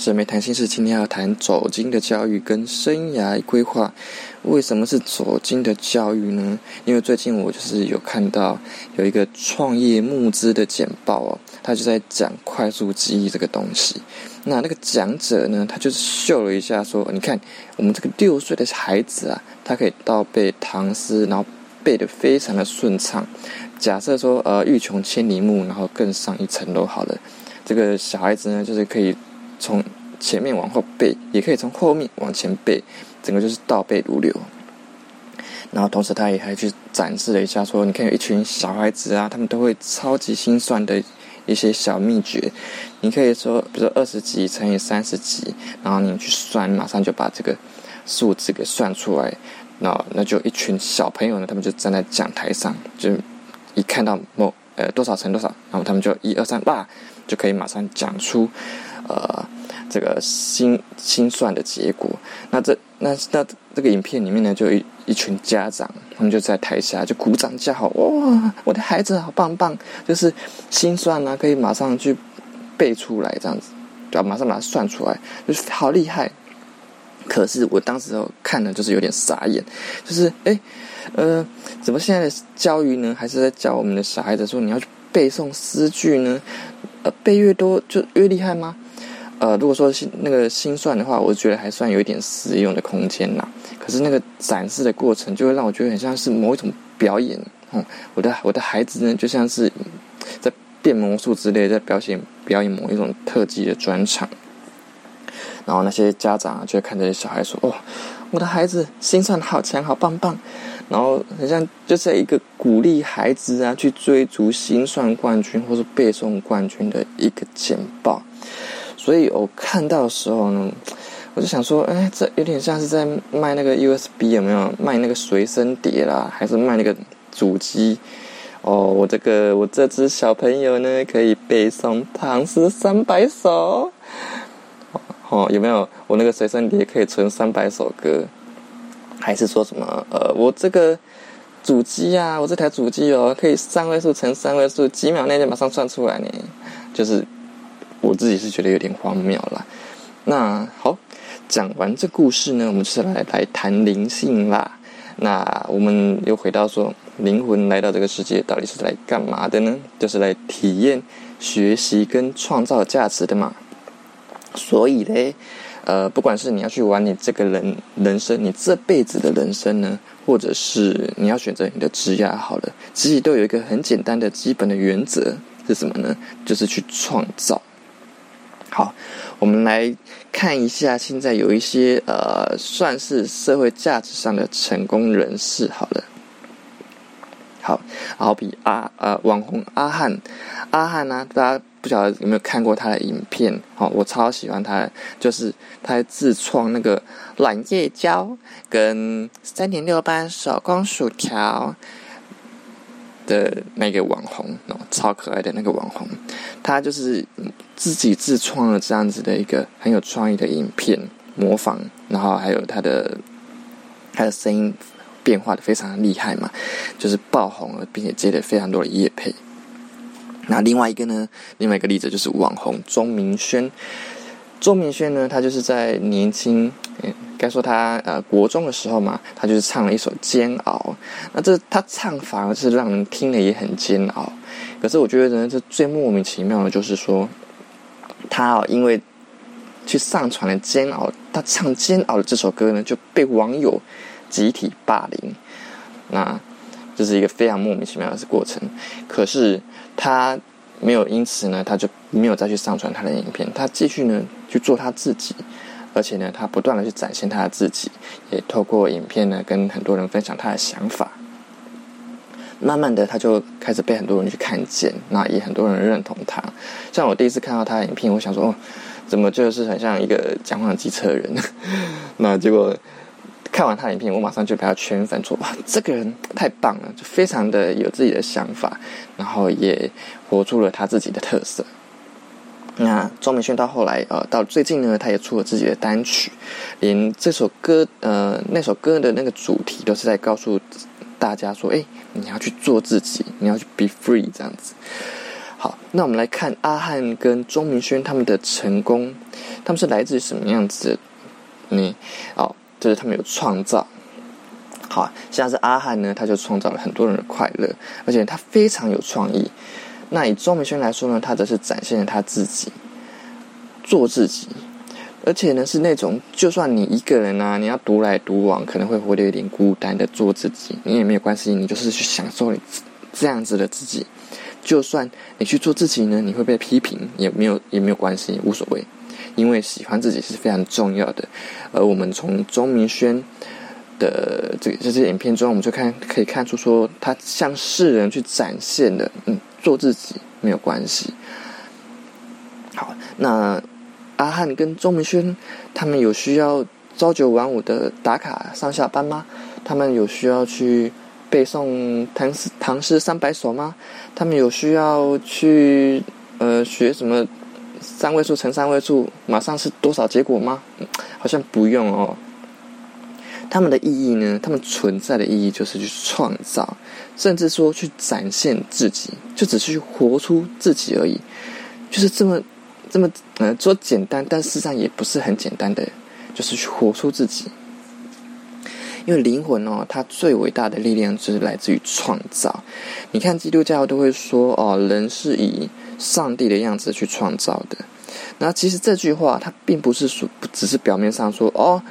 沈美谈心事，今天要谈走金的教育跟生涯规划。为什么是走金的教育呢？因为最近我就是有看到有一个创业募资的简报哦，他就在讲快速记忆这个东西。那那个讲者呢，他就是秀了一下说：“你看，我们这个六岁的孩子啊，他可以倒背唐诗，然后背得非常的顺畅。假设说，呃，欲穷千里目，然后更上一层楼。好了，这个小孩子呢，就是可以。”从前面往后背，也可以从后面往前背，整个就是倒背如流。然后同时，他也还去展示了一下，说你看有一群小孩子啊，他们都会超级心算的一些小秘诀。你可以说，比如说二十几乘以三十几，然后你去算，马上就把这个数字给算出来。那那就一群小朋友呢，他们就站在讲台上，就一看到某呃多少乘多少，然后他们就一二三哇，就可以马上讲出。呃，这个心心算的结果，那这那那这个影片里面呢，就一一群家长，他们就在台下就鼓掌叫好，哇，我的孩子好棒棒，就是心算啊，可以马上去背出来，这样子，对马上把它算出来，就是好厉害。可是我当时看了就是有点傻眼，就是哎，呃，怎么现在的教育呢，还是在教我们的小孩子说你要去背诵诗句呢？呃，背越多就越厉害吗？呃，如果说心那个心算的话，我觉得还算有一点实用的空间呐。可是那个展示的过程，就会让我觉得很像是某一种表演。嗯，我的我的孩子呢，就像是在变魔术之类，在表现表演某一种特技的专场。然后那些家长就会看这些小孩说：“哦，我的孩子心算好强，好棒棒。”然后很像就是一个鼓励孩子啊去追逐心算冠军或是背诵冠军的一个简报。所以我看到的时候呢，我就想说，哎，这有点像是在卖那个 USB 有没有？卖那个随身碟啦，还是卖那个主机？哦，我这个我这只小朋友呢，可以背诵唐诗三百首。哦，有没有？我那个随身碟可以存三百首歌，还是说什么？呃，我这个主机啊，我这台主机哦，可以三位数乘三位数，几秒内就马上算出来呢，就是。我自己是觉得有点荒谬啦。那好，讲完这故事呢，我们是来来谈灵性啦。那我们又回到说，灵魂来到这个世界到底是来干嘛的呢？就是来体验、学习跟创造价值的嘛。所以嘞，呃，不管是你要去玩你这个人人生，你这辈子的人生呢，或者是你要选择你的职业好了，其实都有一个很简单的基本的原则是什么呢？就是去创造。好，我们来看一下，现在有一些呃，算是社会价值上的成功人士。好了，好，好比阿呃网红阿汉，阿汉呢，大家不晓得有没有看过他的影片？好，我超喜欢他，就是他自创那个软叶胶跟三点六班手工薯条。的那个网红哦，超可爱的那个网红，他就是自己自创了这样子的一个很有创意的影片模仿，然后还有他的 他的声音变化的非常厉害嘛，就是爆红了，并且接了非常多的夜配。那另外一个呢，另外一个例子就是网红钟明轩。钟明轩呢，他就是在年轻，该说他呃国中的时候嘛，他就是唱了一首《煎熬》。那这他唱反而是让人听了也很煎熬。可是我觉得呢，这最莫名其妙的就是说，他哦因为去上传了《煎熬》，他唱《煎熬》的这首歌呢，就被网友集体霸凌。那这是一个非常莫名其妙的过程。可是他。没有，因此呢，他就没有再去上传他的影片，他继续呢去做他自己，而且呢，他不断的去展现他的自己，也透过影片呢跟很多人分享他的想法。慢慢的，他就开始被很多人去看见，那也很多人认同他。像我第一次看到他的影片，我想说，哦，怎么就是很像一个讲话的机车人？那结果。看完他的影片，我马上就给他圈粉，说哇，这个人太棒了，就非常的有自己的想法，然后也活出了他自己的特色。那庄明轩到后来，呃，到最近呢，他也出了自己的单曲，连这首歌，呃，那首歌的那个主题都是在告诉大家说，哎，你要去做自己，你要去 be free 这样子。好，那我们来看阿汉跟钟明轩他们的成功，他们是来自于什么样子的？你哦，就是他们有创造。好像是阿汉呢，他就创造了很多人的快乐，而且他非常有创意。那以钟明轩来说呢，他则是展现了他自己，做自己，而且呢是那种就算你一个人啊，你要独来独往，可能会活得有点孤单的做自己，你也没有关系，你就是去享受你这样子的自己。就算你去做自己呢，你会被批评，也没有也没有关系，无所谓，因为喜欢自己是非常重要的。而我们从钟明轩。的这这些影片中，我们就看可以看出，说他向世人去展现的，嗯，做自己没有关系。好，那阿汉跟钟明轩他们有需要朝九晚五的打卡上下班吗？他们有需要去背诵唐诗唐诗三百首吗？他们有需要去呃学什么三位数乘三位数马上是多少结果吗？好像不用哦。他们的意义呢？他们存在的意义就是去创造，甚至说去展现自己，就只是去活出自己而已。就是这么这么呃，说简单，但事实上也不是很简单的，就是去活出自己。因为灵魂哦，它最伟大的力量就是来自于创造。你看基督教都会说哦，人是以上帝的样子去创造的。那其实这句话它并不是说，只是表面上说哦。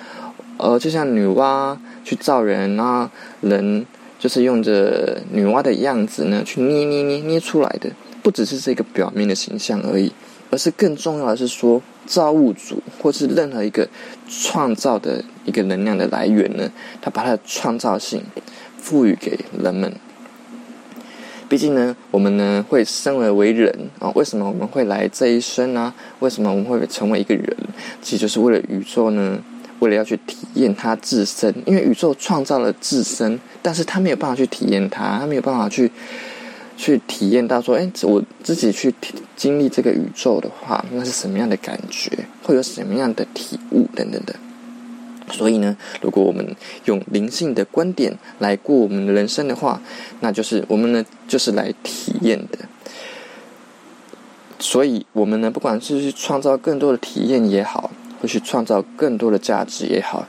呃，就像女娲去造人啊，人就是用着女娲的样子呢，去捏捏捏捏出来的，不只是这个表面的形象而已，而是更重要的是说，造物主或是任何一个创造的一个能量的来源呢，他把他的创造性赋予给人们。毕竟呢，我们呢会生而为人啊，为什么我们会来这一生呢？为什么我们会成为一个人？其实就是为了宇宙呢。为了要去体验它自身，因为宇宙创造了自身，但是他没有办法去体验它，他没有办法去去体验到说，哎，我自己去经历这个宇宙的话，那是什么样的感觉，会有什么样的体悟等等的。所以呢，如果我们用灵性的观点来过我们的人生的话，那就是我们呢就是来体验的。所以，我们呢，不管是去创造更多的体验也好。会去创造更多的价值也好，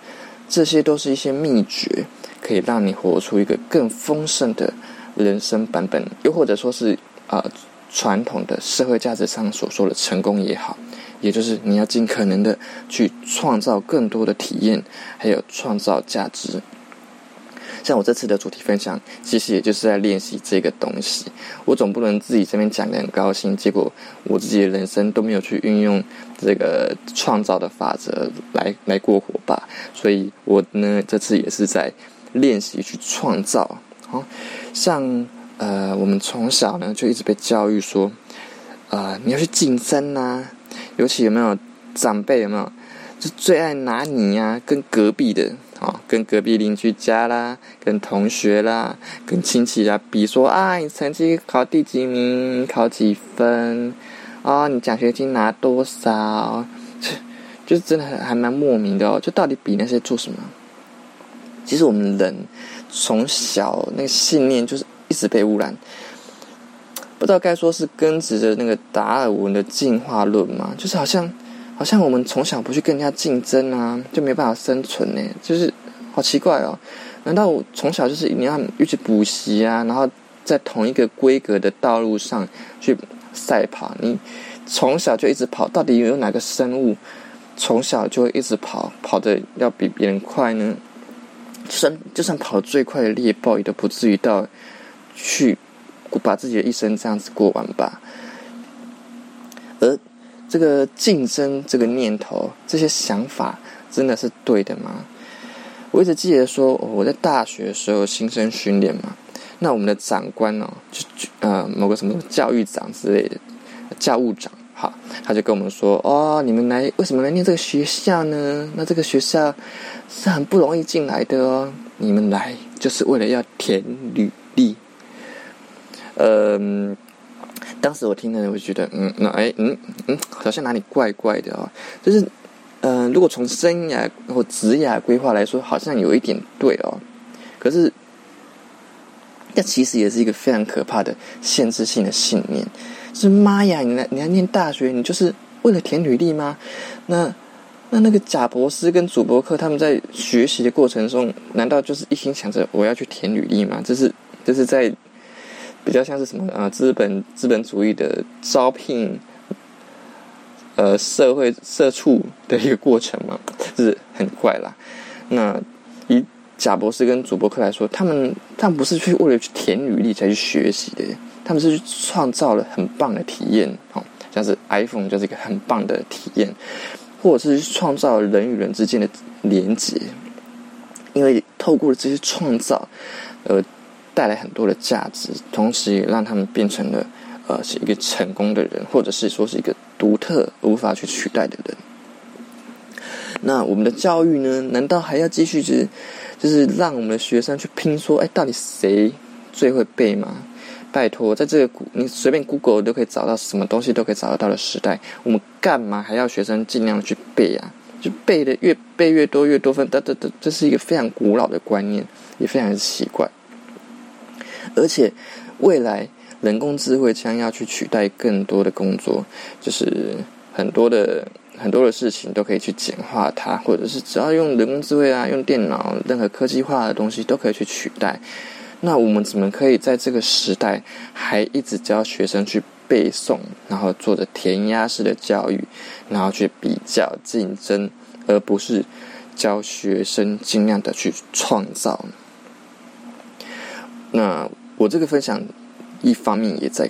这些都是一些秘诀，可以让你活出一个更丰盛的人生版本。又或者说是啊，传统的社会价值上所说的成功也好，也就是你要尽可能的去创造更多的体验，还有创造价值。像我这次的主题分享，其实也就是在练习这个东西。我总不能自己这边讲的很高兴，结果我自己的人生都没有去运用这个创造的法则来来过活吧。所以我呢，这次也是在练习去创造。好，像呃，我们从小呢就一直被教育说，啊，你要去竞争呐，尤其有没有长辈有没有，就最爱拿你呀跟隔壁的。啊，跟隔壁邻居家啦，跟同学啦，跟亲戚啊比说啊，你成绩考第几名，考几分，啊，你奖学金拿多少，就是真的还蛮莫名的哦。就到底比那些做什么？其实我们人从小那个信念就是一直被污染，不知道该说是根植着那个达尔文的进化论嘛，就是好像。好像我们从小不去跟人家竞争啊，就没办法生存呢，就是好奇怪哦。难道我从小就是你要一直补习啊，然后在同一个规格的道路上去赛跑？你从小就一直跑，到底有哪个生物从小就会一直跑，跑的要比别人快呢？就算就算跑最快的猎豹，也都不至于到去把自己的一生这样子过完吧。这个竞争这个念头，这些想法真的是对的吗？我一直记得说，我在大学的时候新生训练嘛，那我们的长官哦，就呃某个什么教育长之类的教务长，哈，他就跟我们说，哦，你们来为什么来念这个学校呢？那这个学校是很不容易进来的哦，你们来就是为了要填履历，嗯。当时我听了，我就觉得，嗯，那哎，嗯嗯，好像哪里怪怪的哦。就是，嗯，如果从生涯或职业规划来说，好像有一点对哦。可是，这其实也是一个非常可怕的限制性的信念。是妈呀！你来你来念大学，你就是为了填履历吗？那那那个贾博士跟主博客他们在学习的过程中，难道就是一心想着我要去填履历吗？这是这是在比较像是什么啊？资本资本主义的招聘，呃，社会社畜的一个过程嘛，就？是很怪啦。那以贾博士跟主播客来说，他们他们不是去为了去填履历才去学习的，他们是去创造了很棒的体验，哦，像是 iPhone 就是一个很棒的体验，或者是创造人与人之间的连接，因为透过了这些创造，呃，带来很多的价值，同时也让他们变成了呃是一个成功的人，或者是说是一个独特无法去取代的人。那我们的教育呢？难道还要继续就是，就是让我们的学生去拼说，哎，到底谁最会背吗？拜托，在这个你随便 Google 都可以找到什么东西都可以找得到的时代，我们干嘛还要学生尽量去背啊？就背的越背越多越多分，得得得，这是一个非常古老的观念，也非常奇怪。而且未来人工智慧将要去取代更多的工作，就是很多的。很多的事情都可以去简化它，或者是只要用人工智慧啊，用电脑，任何科技化的东西都可以去取代。那我们怎么可以在这个时代还一直教学生去背诵，然后做着填鸭式的教育，然后去比较竞争，而不是教学生尽量的去创造？那我这个分享一方面也在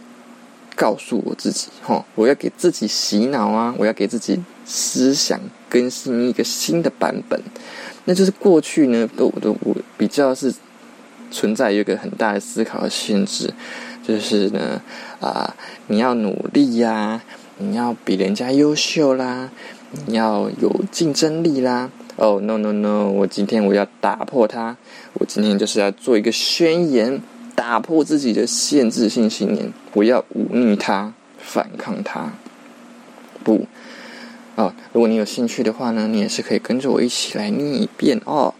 告诉我自己，哈，我要给自己洗脑啊，我要给自己。思想更新一个新的版本，那就是过去呢，都我都我比较是存在一个很大的思考的限制，就是呢啊，你要努力呀，你要比人家优秀啦，你要有竞争力啦。哦，no no no，我今天我要打破它，我今天就是要做一个宣言，打破自己的限制性信念，我要忤逆它，反抗它，不。啊，如果你有兴趣的话呢，你也是可以跟着我一起来念一遍哦。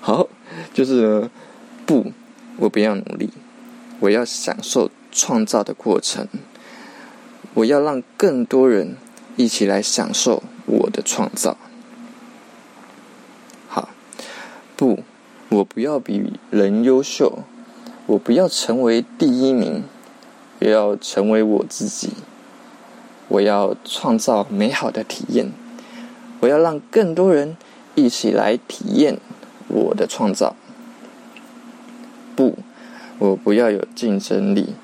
好，就是不，我不要努力，我要享受创造的过程，我要让更多人一起来享受我的创造。好，不，我不要比人优秀，我不要成为第一名，也要成为我自己。我要创造美好的体验，我要让更多人一起来体验我的创造。不，我不要有竞争力，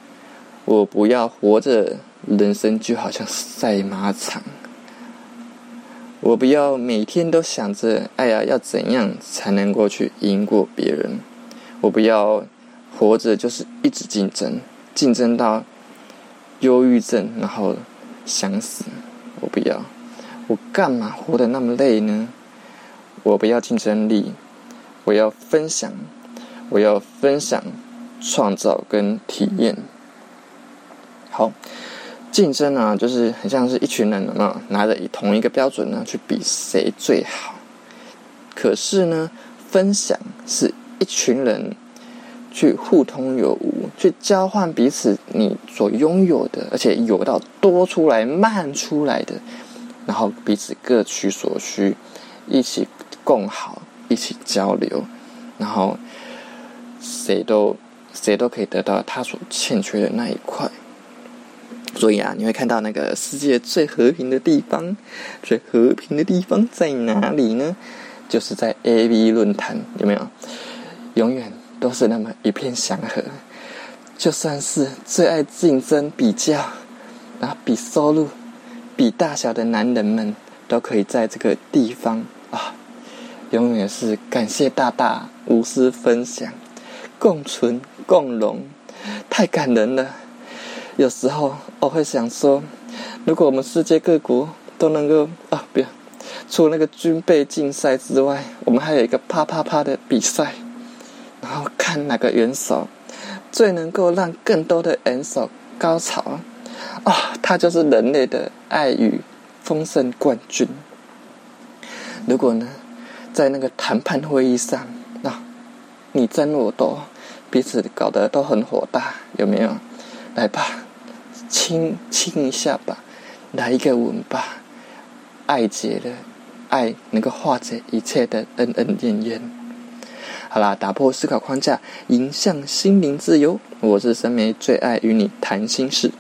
我不要活着，人生就好像赛马场。我不要每天都想着，哎呀，要怎样才能够去赢过别人？我不要活着就是一直竞争，竞争到忧郁症，然后。想死，我不要，我干嘛活得那么累呢？我不要竞争力，我要分享，我要分享，创造跟体验。好，竞争啊，就是很像是一群人嘛，拿着以同一个标准呢去比谁最好。可是呢，分享是一群人。去互通有无，去交换彼此你所拥有的，而且有到多出来、慢出来的，然后彼此各取所需，一起共好，一起交流，然后谁都谁都可以得到他所欠缺的那一块。所以啊，你会看到那个世界最和平的地方，最和平的地方在哪里呢？就是在 A V 论坛，有没有？永远。都是那么一片祥和，就算是最爱竞争比较，然后比收入、比大小的男人们，都可以在这个地方啊，永远是感谢大大无私分享、共存共荣，太感人了。有时候我会想说，如果我们世界各国都能够啊，不要除了那个军备竞赛之外，我们还有一个啪啪啪的比赛。然后看哪个元首最能够让更多的元首高潮啊！他就是人类的爱与丰盛冠军。如果呢，在那个谈判会议上，啊，你争我夺，彼此搞得都很火大，有没有？来吧，亲亲一下吧，来一个吻吧，爱结了，爱能够化解一切的恩恩怨怨。好啦，打破思考框架，迎向心灵自由。我是森梅，最爱与你谈心事。